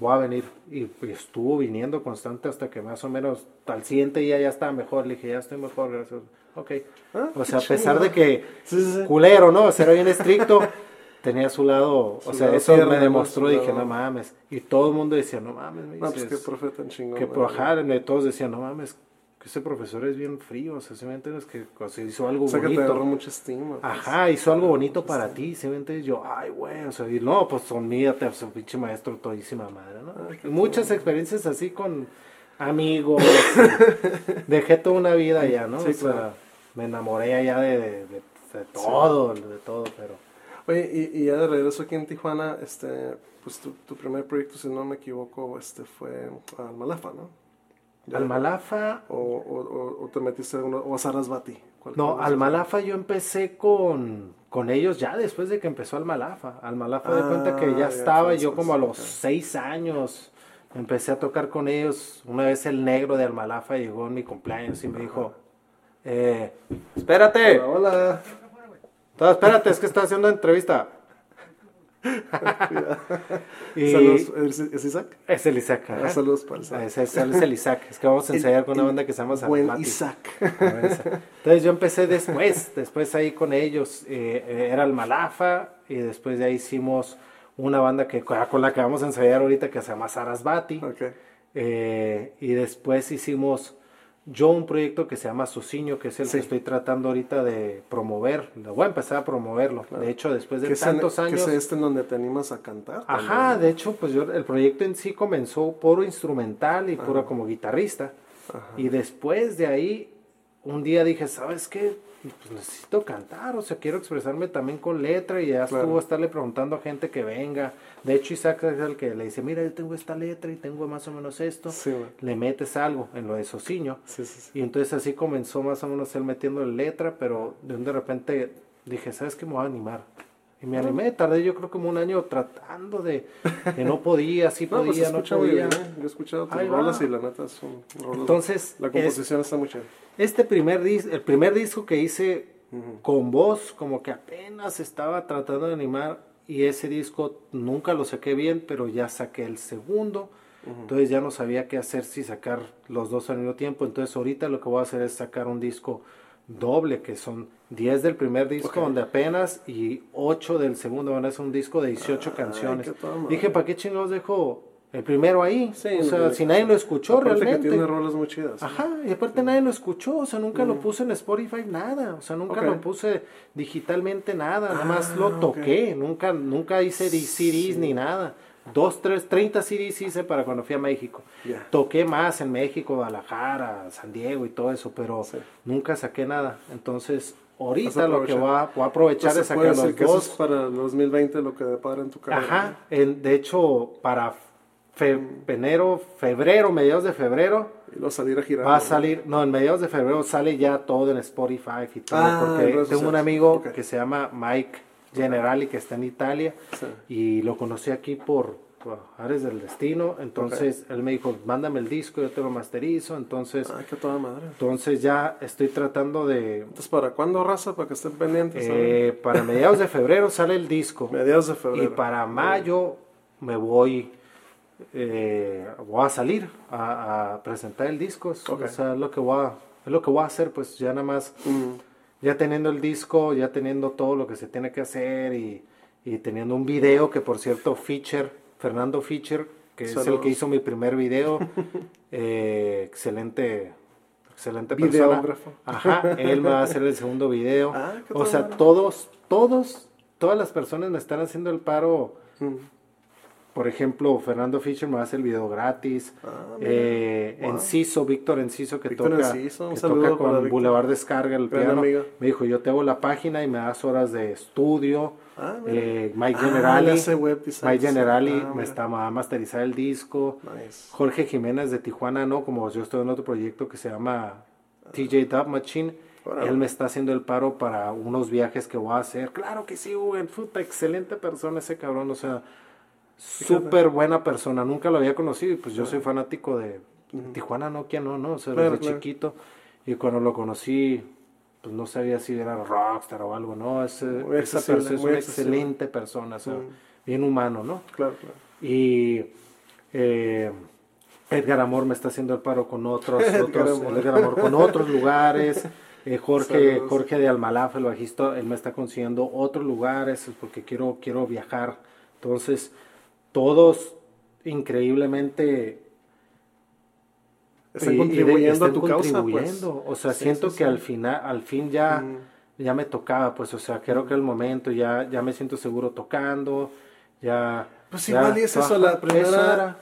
voy a venir. Y, estuvo viniendo constante hasta que más o menos al siguiente día ya estaba mejor. Le dije, ya estoy mejor, gracias. Ok. Ah, o sea, a pesar de que culero, ¿no? Ser bien estricto, tenía su lado, o sea, eso me demostró, dije, no mames. Y todo el mundo decía, no mames, me No, pues qué profeta chingón. Que por todos decían, no mames, que ese profesor es bien frío, o sea, se me entiendes que o sea, hizo algo o sea, bonito. Que te mucha estima. Pues. Ajá, hizo algo bonito para ti, se me entiendes yo, ay, güey, o sea, y no, pues sonmídate, o sea, pinche maestro todísima madre, ¿no? muchas experiencias así con amigos, dejé toda una vida ya, ¿no? Sí, claro me enamoré allá de, de, de, todo, de todo, pero... Oye, y, y, ya de regreso aquí en Tijuana, este, pues tu, tu primer proyecto, si no me equivoco, este fue Almalafa, ¿no? Almalafa... O, o, o, te metiste uno, o a Sarasvati. No, Almalafa yo empecé con, con ellos ya después de que empezó Almalafa. Almalafa ah, de cuenta que ya, ah, estaba yo como a los seis años. Empecé a tocar con ellos. Una vez el negro de Almalafa llegó en mi cumpleaños y me dijo, eh, espérate. Hola. espérate, es que está haciendo entrevista. Saludos, ¿es Isaac? Es el Isaac. Ah, saludos para Isaac. Es, es, el Isaac. Es que vamos a ensayar con una banda que se llama Buen Isaac. Entonces yo empecé después, después ahí con ellos. Eh, era el Malafa y después de ahí hicimos una banda que con la que vamos a ensayar ahorita que se llama Sarasvati. Okay. Eh, y después hicimos yo un proyecto que se llama Sociño, que es el que estoy tratando ahorita de promover. Voy a empezar a promoverlo. De hecho, después de tantos años. ¿Qué es este en donde te animas a cantar? Ajá, de hecho, pues yo, el proyecto en sí comenzó puro instrumental y puro como guitarrista. Y después de ahí, un día dije, ¿sabes qué? Pues necesito cantar, o sea, quiero expresarme también con letra y ya estuvo a estarle preguntando a gente que venga de hecho, Isaac es el que le dice, mira, yo tengo esta letra y tengo más o menos esto. le metes algo en lo de Sociño. y entonces así comenzó más o menos él metiendo letra, pero de, de repente dije, ¿sabes qué? Me voy a animar. Y me animé, tardé yo creo como un año tratando de que no podía, sí pues, podía, no, podía. ¿eh? Yo he escuchado tus rolas y la neta son rolas. Entonces, la composición está muy chévere. Este primer disco, el primer disco que hice con voz, como que apenas estaba tratando de animar y ese disco nunca lo saqué bien, pero ya saqué el segundo. Entonces ya no sabía qué hacer si sacar los dos al mismo tiempo. Entonces ahorita lo que voy a hacer es sacar un disco doble, que son 10 del primer disco, donde apenas, y 8 del segundo, van a ser un disco de 18 canciones. Dije, ¿para qué chingados dejo el primero ahí? Sí, o sea, no, si nadie lo escuchó realmente. que tiene rolas muy chidas. Ajá, y aparte nadie lo escuchó, o sea, nunca lo puse en Spotify, nada, o sea, nunca lo puse digitalmente, nada, nada más Ah, lo ok. toqué, nunca, nunca hice CDs ni nada. Dos, tres, 30 CDs hice para cuando fui a México. Ya. Toqué más en México, Guadalajara, San Diego y todo eso, pero Sí. nunca saqué nada. Entonces, ahorita lo que voy a, voy a aprovechar Entonces, es sacar los que eso dos. es para el 2020 lo que depara en tu carrera. Ajá, en- de hecho, para fe- enero, febrero, mediados de febrero, Y luego salir a girar. Va a salir, no, en mediados de febrero sale ya todo en Spotify y todo, Ah, porque tengo un amigo Ok. que se llama Mike Generali que está en Italia Sí. y lo conocí aquí por, por Ares del Destino, entonces él me dijo, mándame el disco, yo te lo masterizo, entonces, Ay, qué toda madre. entonces ya estoy tratando de, Entonces, ¿para cuándo, raza? Para que estén pendientes. eh, para mediados de febrero sale el disco Mediados de y para mayo me voy, eh, voy a salir a, a presentar el disco. O sea, es lo que voy a, es lo que voy a hacer, pues ya nada más, Mm, ya teniendo el disco, ya teniendo todo lo que se tiene que hacer y, y teniendo un video que por cierto, Fischer, Fernando Fischer, que es el que hizo mi primer video, eh, excelente. Excelente persona. Videógrafo. Ajá, él va a hacer el segundo video. Ah, o sea, todos, todos, todas las personas me están haciendo el paro. mm. Por ejemplo, Fernando Fischer me hace el video gratis. Ah, eh, Wow. Enciso, Víctor Enciso, que Víctor toca, Enciso, que toca con. Boulevard Descarga, el Gran piano. amigo. Me dijo, yo te hago la página y me das horas de estudio. Ah. Eh, Mike Ah, Generali, web Mike. Generali Ah, me está a masterizar el disco. Nice. Jorge Jiménez de Tijuana, no, como yo estoy en otro proyecto que se llama TJ Dub Machine. Él me está haciendo el paro para unos viajes que voy a hacer. Claro que sí, Hugo, puta, excelente persona ese cabrón, o sea, súper buena persona. Nunca lo había conocido y pues yo soy fanático de Tijuana, Nokia, no, no, o sea, Claro, desde claro. chiquito. Y cuando lo conocí, pues no sabía si era rockstar o algo, ¿no? Es, esa persona es una excelente persona, o sea, Mm. bien humano, ¿no? Claro, claro. Y eh, Edgar Amor me está haciendo el paro con otros, Amor. Edgar Amor con otros lugares. Eh, Jorge, Saludos. Jorge de Almalaf, el bajista, él me está consiguiendo otros lugares porque quiero, quiero viajar. Entonces, todos increíblemente Están contribuyendo a están tu causa, pues. contribuyendo. O sea, Sí, siento sí, que sí. al final, al fin ya, Mm. ya me tocaba, pues, o sea, creo que el momento ya, ya me siento seguro tocando, ya. Pues ya igual y es eso, la primera- eso era,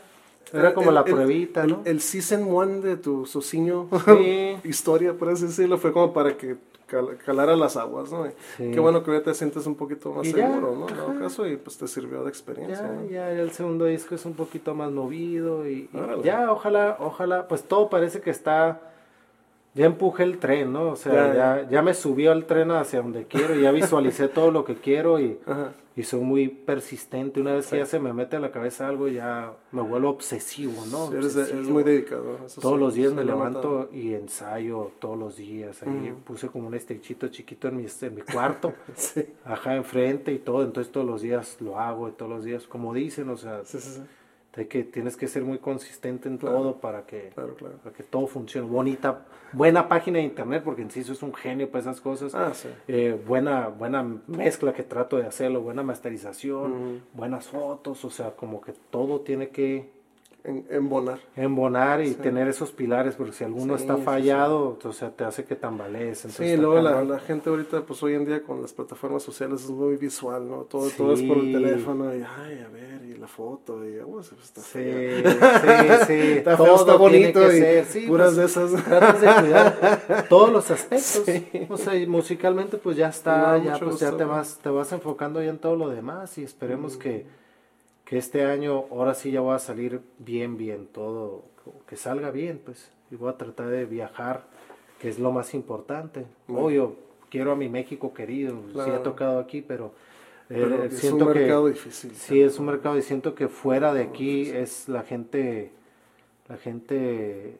era como El- la pruebita, el, ¿no? El season one de tu sociño Sí. historia, por así decirlo, fue como para que cal- calara las aguas, ¿no? Sí. Qué bueno que ahorita te sientes un poquito más Y ya, seguro, ¿no? En todo caso, y pues te sirvió de experiencia, Ya, ¿no? ya el segundo disco es un poquito más movido y, ya, ojalá, ojalá, pues todo parece que está, ya empujé el tren, ¿no? O sea, Ya, ya, ya, me subió al tren hacia donde quiero, ya visualicé todo lo que quiero y, Ajá. y soy muy persistente. Una vez que ya se me mete a la cabeza algo, ya me vuelvo obsesivo, ¿no? Sí, eres, Obsesivo. eres muy dedicado. eso Todos sí, los días sí me levanto y ensayo todos los días. Ahí puse como un estrechito chiquito en mi, en mi cuarto, Sí, ajá, enfrente y todo. Entonces todos los días lo hago y todos los días, como dicen, o sea, que, tienes que ser muy consistente en Claro. todo para que, Claro, claro. para que todo funcione. Bonita, buena página de internet, porque en sí eso es un genio para esas cosas. Ah, sí. Eh, buena, buena mezcla que trato de hacerlo, buena masterización, buenas fotos, o sea, como que todo tiene que En, embonar. embonar y Sí. tener esos pilares, porque si alguno Sí, está sí, fallado, o sea, te hace que tambalees. Sí, luego la, gente ahorita, pues hoy en día con las plataformas sociales es muy visual, ¿no? Todo, todo es por el Sí. teléfono y, ay, a ver, y la foto, y, oh, pues, está Sí, sí, sí. Está todo está tiene bonito que y ser, sí, puras pues, de esas. tratas de cuidar todos los aspectos. Sí. O sea, y musicalmente pues ya está, ya pues ya te vas, te vas enfocando ya en todo lo demás y esperemos que, que este año ahora sí ya va a salir bien, bien, todo, que salga bien, pues, y voy a tratar de viajar, que es lo más importante. Obvio, quiero a mi México querido, sí he tocado aquí, pero, eh, es siento un que mercado difícil. Sí, es un mercado y siento que fuera de aquí es la gente, la gente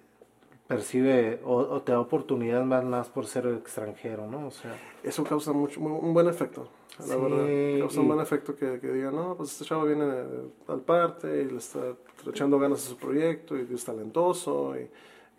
percibe o, o te da oportunidad más, más por ser extranjero, ¿no? O sea, Eso causa mucho, un buen efecto. La verdad. Causa un buen efecto que, que digan, no, pues este chavo viene de tal parte y le está echando ganas a su proyecto y es talentoso y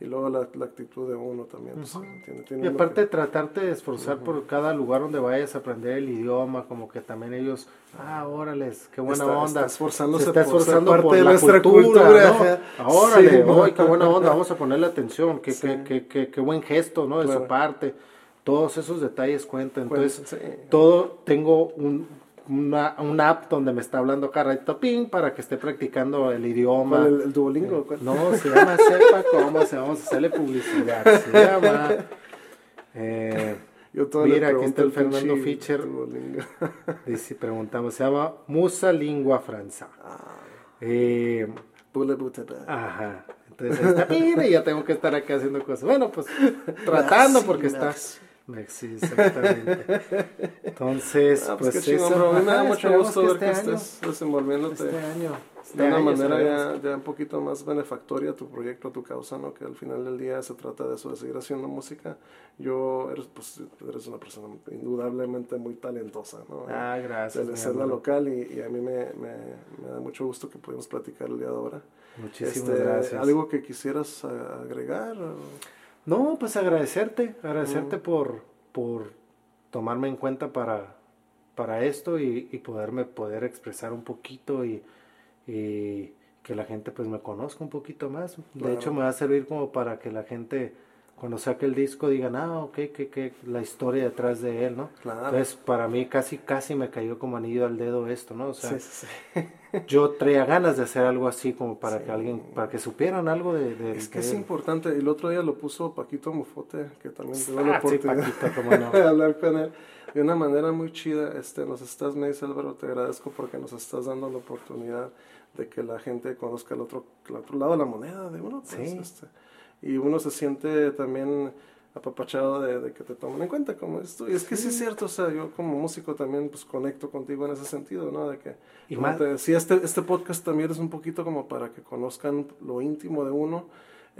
y luego la, la, actitud de uno también. Pues, tiene, tiene y aparte que... tratarte de esforzar uh -huh. por cada lugar donde vayas a aprender el idioma, como que también ellos, ah, órales, qué buena está, onda. Está esforzándose Se está esforzando por, por de la nuestra cultura, cultura. ¿no? Órale, Sí, oy, qué buena onda, vamos a ponerle atención, qué, Sí. qué, qué, qué, qué buen gesto, ¿no? De Claro. su parte. Todos esos detalles cuentan. Entonces, sí. todo, tengo un, una, una app donde me está hablando Carrito Ping para que esté practicando el idioma. ¿Cuál, el, el Duolingo? ¿cuál? No, se llama Sepa cómo se vamos a hacerle publicidad. Se llama. eh, Yo mira, aquí está el Fernando Fischer. Dice, preguntamos, se llama Musa Lingua Franza. Ah. Eh, ajá. Entonces ahí está, mira, ya tengo que estar acá haciendo cosas. Bueno, pues tratando porque está. Sí, exactamente. Entonces, Ah, pues, pues, qué eso. me da mucho gusto que ver que este año- estés desenvolviéndote Este año. este de una año manera ya, ya un poquito más benefactoria a tu proyecto, a tu causa, ¿no? Que al final del día se trata de eso, de seguir haciendo música. Yo, eres, pues, eres una persona indudablemente muy talentosa, ¿no? Ah, gracias. de la escena amor. local y, y a mí me, me, me da mucho gusto que pudimos platicar el día de ahora. Muchísimas Este, gracias. ¿Algo que quisieras a- agregar? o? No, pues agradecerte, agradecerte Mm. por, por tomarme en cuenta para, para esto y, y poderme poder expresar un poquito y, y que la gente pues me conozca un poquito más. De Claro. hecho me va a servir como para que la gente cuando saque el disco digan, ah, ok, que, que la historia detrás de él, ¿no? Claro. Entonces para mí casi, casi me cayó como anillo al dedo esto, ¿no? O sea, sí, sí, sí. yo traía ganas de hacer algo así como para que alguien, para que supieran algo de, de Es que de es él. importante. El otro día lo puso Paquito Mufote, que también tuve la Ah, sí, oportunidad no. de hablar con él de una manera muy chida. Este, nos estás, me dice Álvaro, te agradezco porque nos estás dando la oportunidad de que la gente conozca el otro, el otro lado de la moneda de uno. pues, Sí. este, y uno se siente también apapachado de, de que te tomen en cuenta como esto. Y es que sí. es cierto, o sea, yo como músico también pues conecto contigo en ese sentido, ¿no? De que, Y más- te decía, este, este podcast también es un poquito como para que conozcan lo íntimo de uno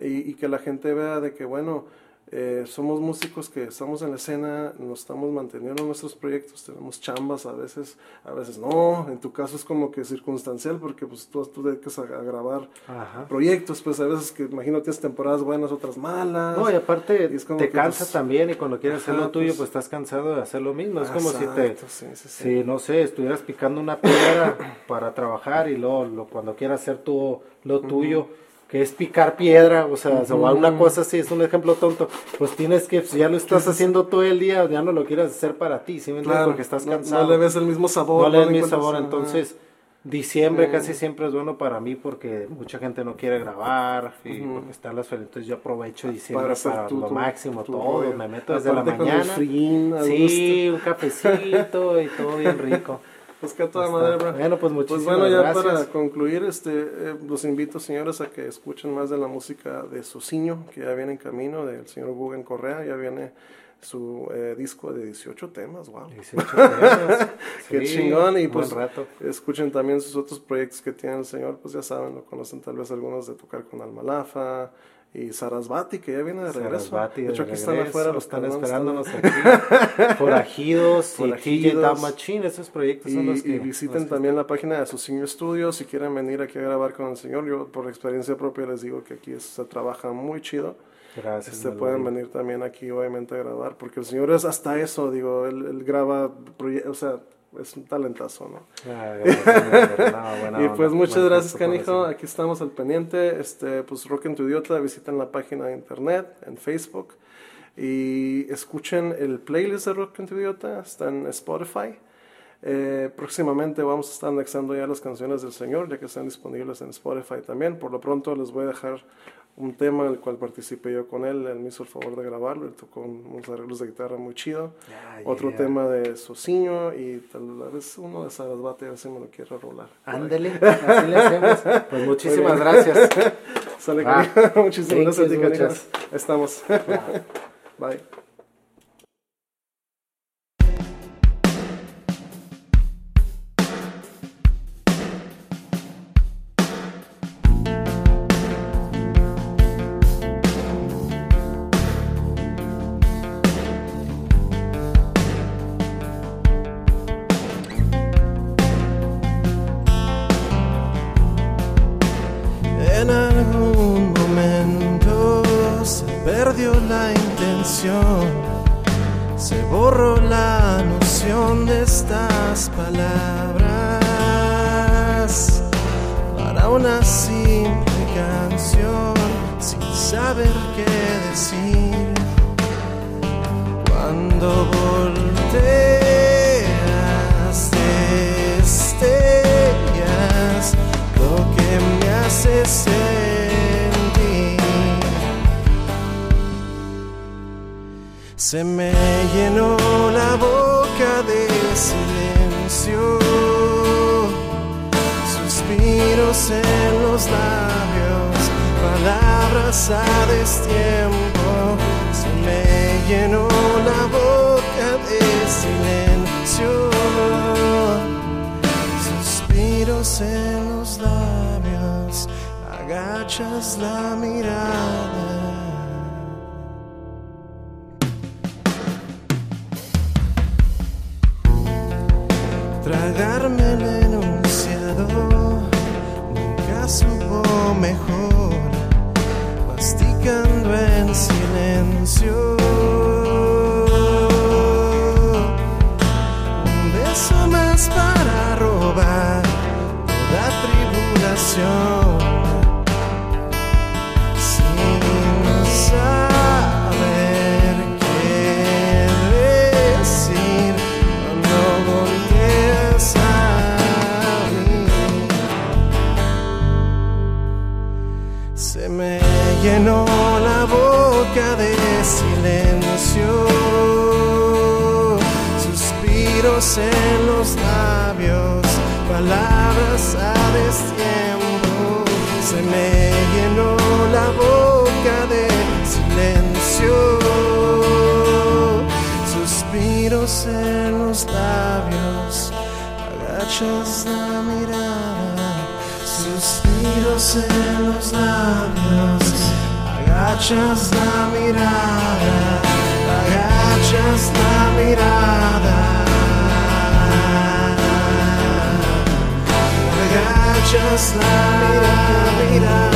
y, y que la gente vea de que, bueno, eh, somos músicos que estamos en la escena, nos estamos manteniendo en nuestros proyectos, tenemos chambas a veces, a veces no, en tu caso es como que circunstancial porque pues tú, tú dedicas a, a grabar Ajá. proyectos, pues a veces que imagino tienes temporadas buenas, otras malas. No, y aparte Y es como te que, cansa pues, también y cuando quieres hacer lo tuyo, pues- pues, estás cansado de hacer lo mismo. Es como si te, Exacto, sí, sí, sí. si no sé, estuvieras picando una piedra para trabajar y luego lo- cuando quieras hacer tu, lo tuyo, que es picar piedra, o sea, o alguna cosa así, es un ejemplo tonto, pues tienes que, si ya lo estás haciendo todo el día, ya no lo quieres hacer para ti, ¿sí me? Claro, Porque estás no- cansado. No, le ves el mismo sabor. no le das mi encuentras- sabor, entonces diciembre casi siempre es bueno para mí porque mucha gente no quiere grabar y Ujú. porque están las ferias, entonces yo aprovecho diciembre Para para, tu- lo tu- máximo, tu todo, me meto desde la Aparte el mañana. fríín, a Sí, un cafecito y todo bien rico. Pues que a toda madre, bro. Bueno, pues Pues muchísimas bueno, ya gracias. para concluir, este, eh, los invito, señores, a que escuchen más de la música de Sociño, que ya viene en camino, del señor Guggen Correa, ya viene su eh, disco de 18 temas, wow. 18 temas. Qué Sí, chingón, y pues rato. escuchen también sus otros proyectos que tiene el señor, pues ya saben, lo conocen tal vez algunos de tocar con Almalafa y Sarasvati, que ya viene de regreso. Sarasvati de hecho, de aquí están regreso, afuera, los están esperándonos aquí. Forajidos y Machine, esos proyectos son Y, los que... y visiten también la página de Suciño Studio si quieren venir aquí a grabar con el señor. Yo por experiencia propia les digo que aquí se trabaja muy chido. Gracias. Este, pueden venir también aquí obviamente a grabar porque el señor es hasta eso, digo, él, él graba, o sea, es un talentazo, ¿no? Ah, Melody. No, buena y pues muchas gracias canijo, aquí estamos al pendiente, este, pues Rock en tu Idiota, visiten la página de internet, en Facebook y escuchen el playlist de Rock en tu Idiota, está en Spotify. Eh, próximamente vamos a estar anexando ya las canciones del Señor, ya que están disponibles en Spotify también. Por lo pronto les voy a dejar un tema en el cual participé yo con él. Él me hizo el favor de grabarlo, él tocó unos arreglos de guitarra muy chido. Ah, Otro yeah. tema de Sociño y tal vez uno de Sarasvati, a ver si me lo quiero rolar. Ándele, así le hacemos. Pues muchísimas gracias. Sale Ah. Muchísimas gracias. Estamos. Bye. Destiempo. Se me llenó la boca de silencio, suspiros en los labios, agachas la mirada. tragarme el enunciado nunca supo mejor masticando en silencio. Un beso más para robar toda tribulación en los labios, palabras a destiempo. Se me llenó la boca de silencio, suspiros en los labios, agachas la mirada, suspiros en los labios, agachas la mirada, Agachas la mirada, mirada.